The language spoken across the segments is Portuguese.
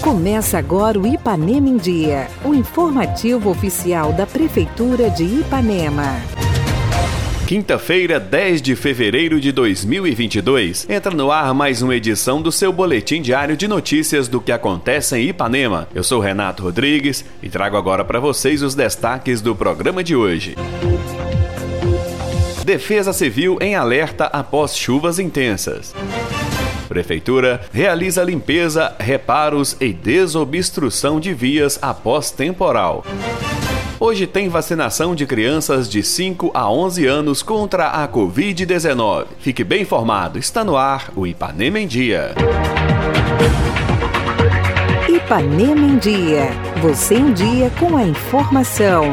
Começa agora o Ipanema em Dia, o informativo oficial da Prefeitura de Ipanema. Quinta-feira, 10 de fevereiro de 2022, entra no ar mais uma edição do seu boletim diário de notícias do que acontece em Ipanema. Eu sou Renato Rodrigues e trago agora para vocês os destaques do programa de hoje. Defesa Civil em alerta após chuvas intensas. Prefeitura realiza limpeza, reparos e desobstrução de vias após temporal. Hoje tem vacinação de crianças de 5 a 11 anos contra a Covid-19. Fique bem informado, está no ar o Ipanema em Dia. Ipanema em Dia. Você em dia com a informação.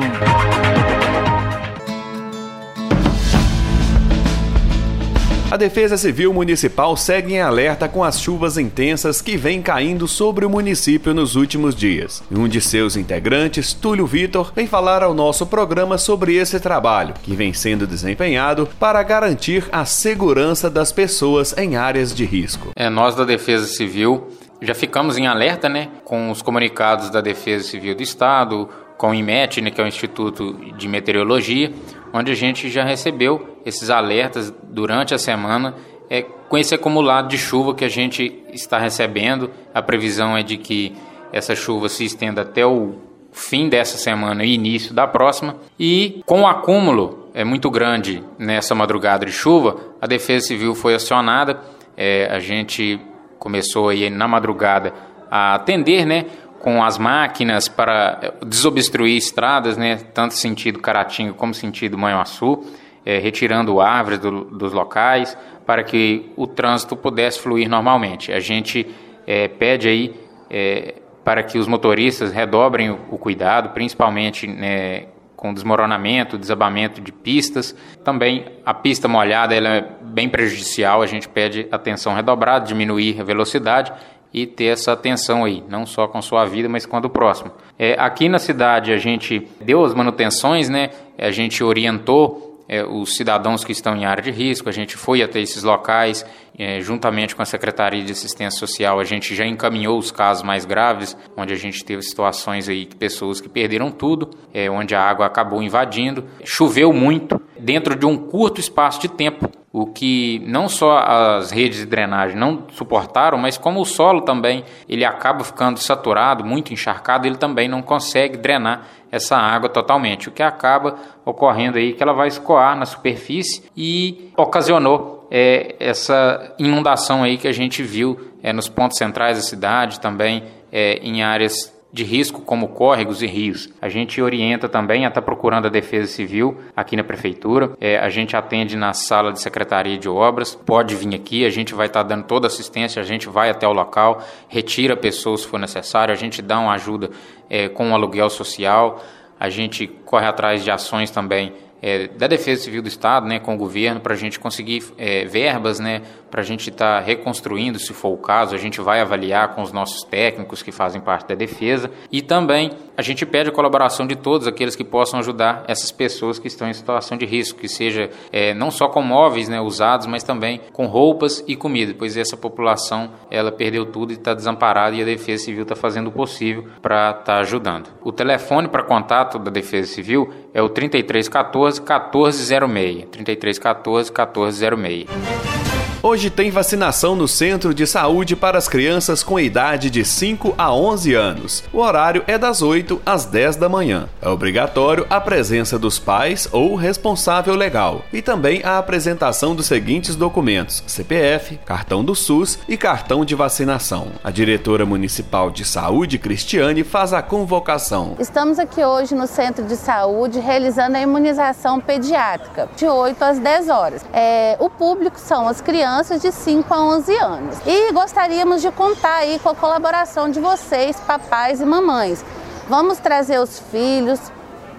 A Defesa Civil Municipal segue em alerta com as chuvas intensas que vêm caindo sobre o município nos últimos dias. Um de seus integrantes, Túlio Vitor, vem falar ao nosso programa sobre esse trabalho, que vem sendo desempenhado para garantir a segurança das pessoas em áreas de risco. É, nós da Defesa Civil já ficamos em alerta, né, com os comunicados da Defesa Civil do Estado, com o IMET, né, que é o Instituto de Meteorologia, onde a gente já recebeu esses alertas durante a semana é, com esse acumulado de chuva que a gente está recebendo. A previsão é de que essa chuva se estenda até o fim dessa semana e início da próxima. E com o acúmulo é muito grande nessa madrugada de chuva, a Defesa Civil foi acionada. É, a gente começou aí na madrugada a atender, né, com as máquinas para desobstruir estradas, né, tanto sentido Caratinga como sentido Manhuaçu, é, retirando árvores do, dos locais para que o trânsito pudesse fluir normalmente. A gente é, pede aí é, para que os motoristas redobrem o, o cuidado, principalmente né, com desmoronamento, desabamento de pistas. Também a pista molhada ela é bem prejudicial, a gente pede atenção redobrada, diminuir a velocidade e ter essa atenção aí, não só com sua vida, mas com a do próximo. É, aqui na cidade a gente deu as manutenções, né? A gente orientou é, os cidadãos que estão em área de risco, a gente foi até esses locais, é, juntamente com a Secretaria de Assistência Social, a gente já encaminhou os casos mais graves, onde a gente teve situações aí de pessoas que perderam tudo, é, onde a água acabou invadindo, choveu muito, dentro de um curto espaço de tempo o que não só as redes de drenagem não suportaram, mas como o solo também ele acaba ficando saturado, muito encharcado, ele também não consegue drenar essa água totalmente, o que acaba ocorrendo aí que ela vai escoar na superfície e ocasionou é, essa inundação aí que a gente viu é, nos pontos centrais da cidade, também é, em áreas de risco como córregos e rios. A gente orienta também a estar tá procurando a Defesa Civil aqui na Prefeitura. É, a gente atende na sala de Secretaria de Obras. Pode vir aqui, a gente vai estar tá dando toda assistência, a gente vai até o local, retira pessoas se for necessário, a gente dá uma ajuda é, com o aluguel social, a gente corre atrás de ações também é, da Defesa Civil do Estado, né, com o governo, para a gente conseguir é, verbas, né, para a gente estar tá reconstruindo, se for o caso, a gente vai avaliar com os nossos técnicos que fazem parte da defesa e também a gente pede a colaboração de todos aqueles que possam ajudar essas pessoas que estão em situação de risco, que seja é, não só com móveis né, usados, mas também com roupas e comida, pois essa população ela perdeu tudo e está desamparada e a Defesa Civil está fazendo o possível para estar tá ajudando. O telefone para contato da Defesa Civil é o 3314 1406. 3314 1406. Hoje tem vacinação no Centro de Saúde para as crianças com idade de 5 a 11 anos. O horário é das 8 às 10 da manhã. É obrigatório a presença dos pais ou responsável legal e também a apresentação dos seguintes documentos: CPF, cartão do SUS e cartão de vacinação. A diretora municipal de saúde, Cristiane, faz a convocação. Estamos aqui hoje no Centro de Saúde realizando a imunização pediátrica de 8 às 10 horas. É, o público são as crianças crianças de 5 a 11 anos. E gostaríamos de contar aí com a colaboração de vocês, papais e mamães. Vamos trazer os filhos,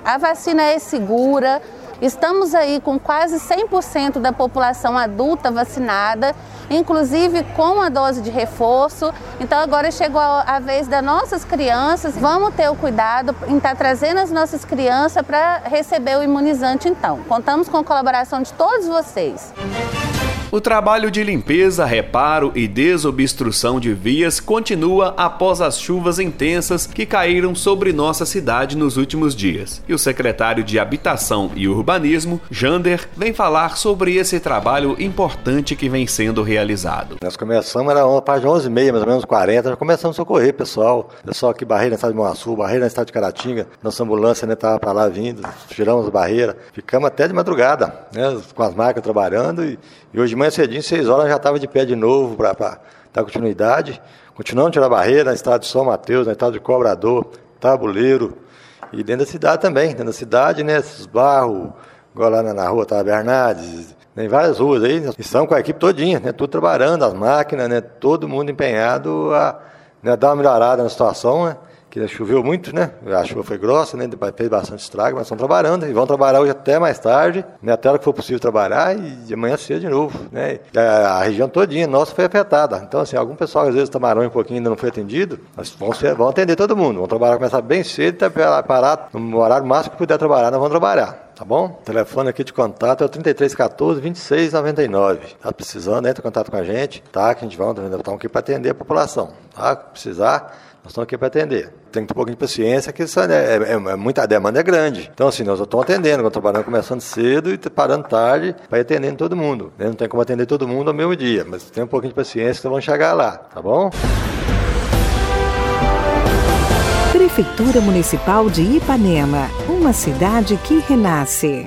a vacina é segura, Estamos aí com quase 100% da população adulta vacinada, inclusive com a dose de reforço. Então agora chegou a vez das nossas crianças. Vamos ter o cuidado em estar trazendo as nossas crianças para receber o imunizante então. Contamos com a colaboração de todos vocês. O trabalho de limpeza, reparo e desobstrução de vias continua após as chuvas intensas que caíram sobre nossa cidade nos últimos dias. E o secretário de Habitação e Urbanismo, Jander, vem falar sobre esse trabalho importante que vem sendo realizado. Nós começamos, era uma de 11 h 30 mais ou menos 40, já começamos a socorrer pessoal. Pessoal aqui, barreira na estado de Moaçu, barreira na estado de Caratinga, nossa ambulância né, estava para lá vindo, tiramos a barreira, ficamos até de madrugada, né, com as máquinas trabalhando e, e hoje manhã cedinho, 6 horas, já estava de pé de novo para dar continuidade. Continuamos a tirar barreira na estrada de São Mateus, na estrada de Cobrador, Tabuleiro. E dentro da cidade também. Dentro da cidade, né, esses barros, igual lá na, na rua Tava Bernardes, tem várias ruas aí, estamos com a equipe todinha, né, tudo trabalhando, as máquinas, né, todo mundo empenhado a né, dar uma melhorada na situação, né, que choveu muito, né? A chuva foi grossa, né? Fez bastante estrago, mas estão trabalhando e vão trabalhar hoje até mais tarde, né? Até a hora que for possível trabalhar e amanhã cedo de novo, né? A, a, região todinha nossa foi afetada. Então, assim, algum pessoal às vezes tomaram um pouquinho ainda não foi atendido, mas vão, ser, vão atender todo mundo. Vão trabalhar, começar bem cedo até parar no horário máximo que puder trabalhar, nós vamos trabalhar. Tá bom? O telefone aqui de contato é o 3314 2699. Tá precisando, entra em contato com a gente, tá? Que a gente vai, estamos aqui para atender a população, tá? Precisar, nós estamos aqui para atender. Tem que ter um pouquinho de paciência, que isso é, é, é, é muita a demanda é grande. Então, assim, nós estamos atendendo, nós trabalhando começando cedo e parando tarde para ir atendendo todo mundo. Né? Não tem como atender todo mundo ao mesmo dia, mas tem um pouquinho de paciência que vão chegar lá, tá bom? Prefeitura Municipal de Ipanema, uma cidade que renasce.